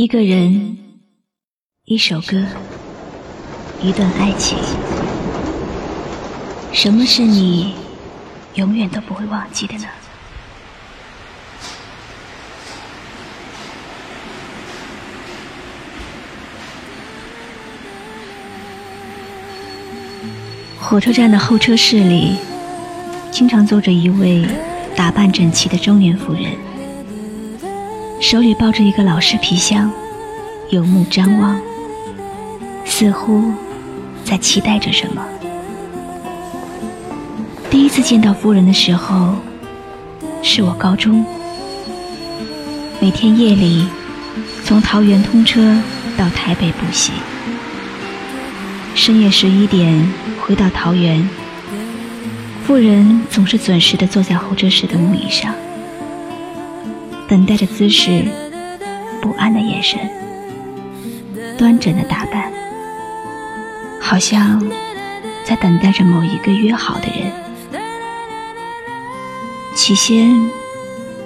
一个人，一首歌，一段爱情，什么是你永远都不会忘记的呢？火车站的候车室里，经常坐着一位打扮整齐的中年妇人，手里抱着一个老式皮箱，有目张望，似乎在期待着什么。第一次见到夫人的时候，是我高中，每天夜里从桃园通车到台北补习，深夜十一点。回到桃园，夫人总是准时的坐在候车室的木椅上，等待着姿势不安的眼神，端正的打扮，好像在等待着某一个约好的人。起先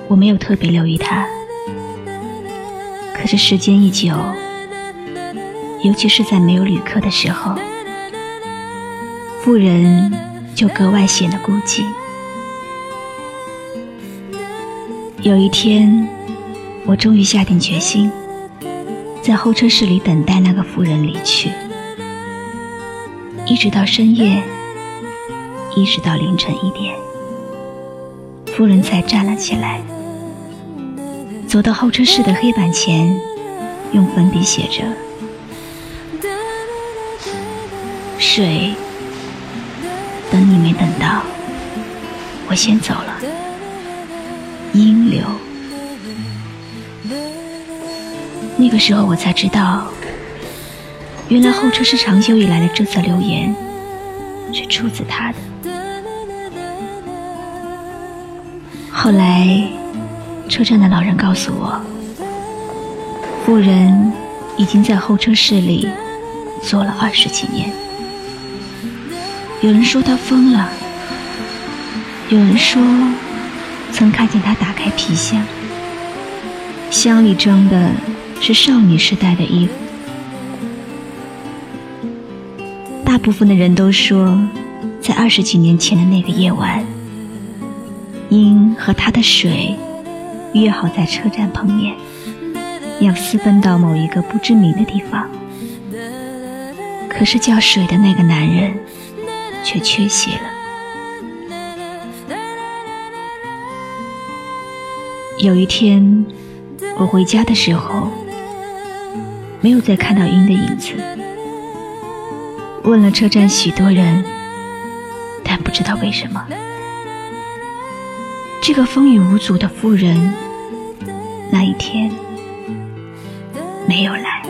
我没有特别留意他，可是时间一久，尤其是在没有旅客的时候。妇人就格外显得孤寂。有一天，我终于下定决心，在候车室里等待那个妇人离去，一直到深夜，一直到凌晨一点，妇人才站了起来，走到候车室的黑板前，用粉笔写着：“水。”等你没等到，我先走了。阴流。那个时候我才知道，原来候车室长久以来的这则留言是出自他的。后来，车站的老人告诉我，夫人已经在候车室里坐了二十几年。有人说他疯了，有人说曾看见他打开皮箱，箱里装的是少女时代的衣服。大部分的人都说，在二十几年前的那个夜晚，英和他的水约好在车站碰面，要私奔到某一个不知名的地方。可是叫水的那个男人。却缺席了。有一天，我回家的时候，没有再看到鹰的影子。问了车站许多人，但不知道为什么，这个风雨无阻的妇人，那一天没有来。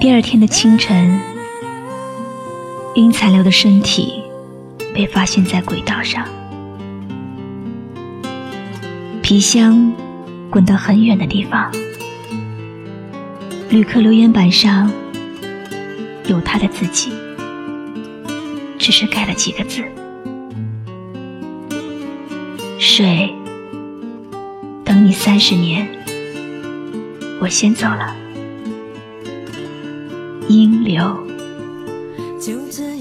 第二天的清晨，因残留的身体被发现在轨道上，皮箱滚到很远的地方，旅客留言板上有他的字迹，只是改了几个字：“水，等你三十年，我先走了。”阴流，就这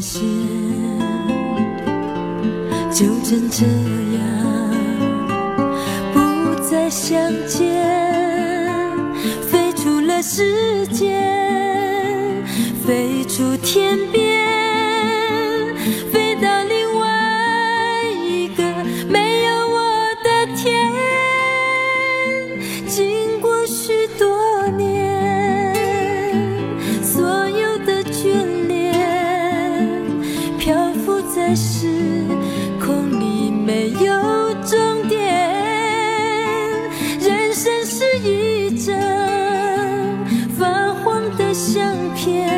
线，就真这样不再相见，飞出了时间，飞出天边。没有终点，人生是一张泛黄的相片，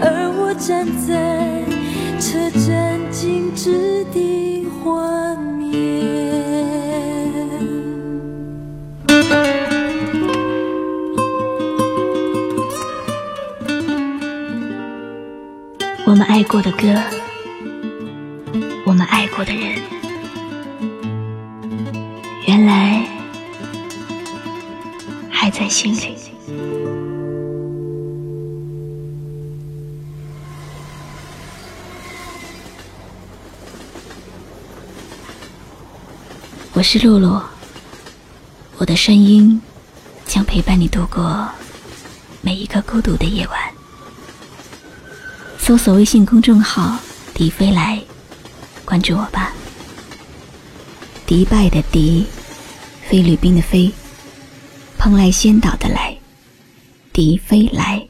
而我站在车站静止的画面。我们爱过的歌。我们爱过的人，原来还在心里。我是露露，我的声音将陪伴你度过每一个孤独的夜晚。搜索微信公众号“迪飞来”，关注我吧。迪拜的迪，菲律宾的菲，蓬莱仙岛的来，迪飞来。